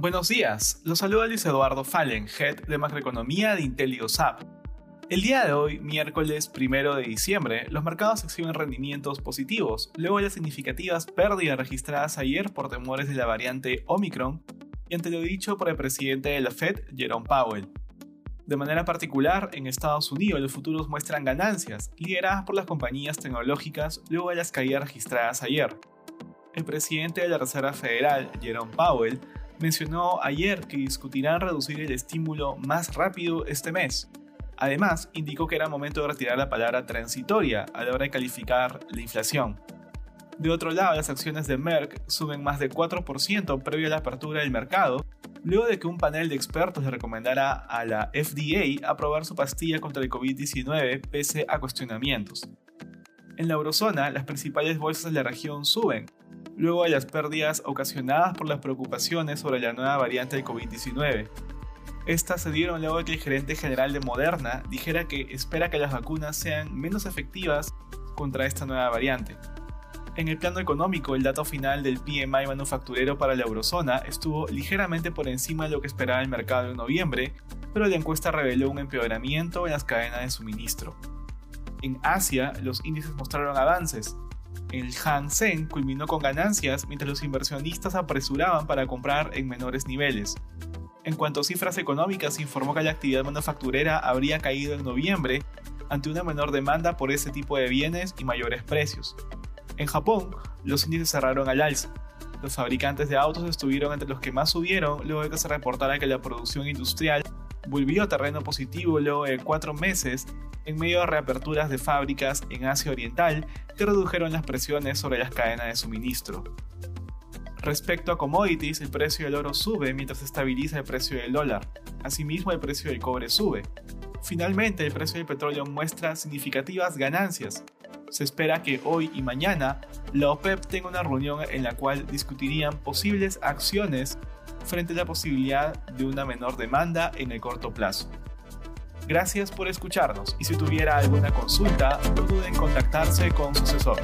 Buenos días, los saluda Luis Eduardo Fallen, Head de Macroeconomía de IntelioSAP. El día de hoy, miércoles 1 de diciembre, los mercados exhiben rendimientos positivos, luego de las significativas pérdidas registradas ayer por temores de la variante Omicron y ante lo dicho por el presidente de la Fed, Jerome Powell. De manera particular, en Estados Unidos los futuros muestran ganancias, lideradas por las compañías tecnológicas luego de las caídas registradas ayer. El presidente de la Reserva Federal, Jerome Powell, mencionó ayer que discutirán reducir el estímulo más rápido este mes. Además, indicó que era momento de retirar la palabra transitoria a la hora de calificar la inflación. De otro lado, las acciones de Merck suben más de 4% previo a la apertura del mercado, luego de que un panel de expertos le recomendara a la FDA aprobar su pastilla contra el COVID-19 pese a cuestionamientos. En la eurozona, las principales bolsas de la región suben, luego de las pérdidas ocasionadas por las preocupaciones sobre la nueva variante del COVID-19. Estas se dieron luego de que el gerente general de Moderna dijera que espera que las vacunas sean menos efectivas contra esta nueva variante. En el plano económico, el dato final del PMI manufacturero para la eurozona estuvo ligeramente por encima de lo que esperaba el mercado en noviembre, pero la encuesta reveló un empeoramiento en las cadenas de suministro. En Asia, los índices mostraron avances, el Hang Seng culminó con ganancias mientras los inversionistas apresuraban para comprar en menores niveles. En cuanto a cifras económicas, informó que la actividad manufacturera habría caído en noviembre ante una menor demanda por ese tipo de bienes y mayores precios. En Japón, los índices cerraron al alza. Los fabricantes de autos estuvieron entre los que más subieron luego de que se reportara que la producción industrial volvió a terreno positivo luego de cuatro meses en medio de reaperturas de fábricas en Asia Oriental que redujeron las presiones sobre las cadenas de suministro. Respecto a commodities, el precio del oro sube mientras se estabiliza el precio del dólar. Asimismo, el precio del cobre sube. Finalmente, el precio del petróleo muestra significativas ganancias. Se espera que hoy y mañana la OPEP tenga una reunión en la cual discutirían posibles acciones frente a la posibilidad de una menor demanda en el corto plazo. Gracias por escucharnos y si tuviera alguna consulta, no duden en contactarse con su asesor.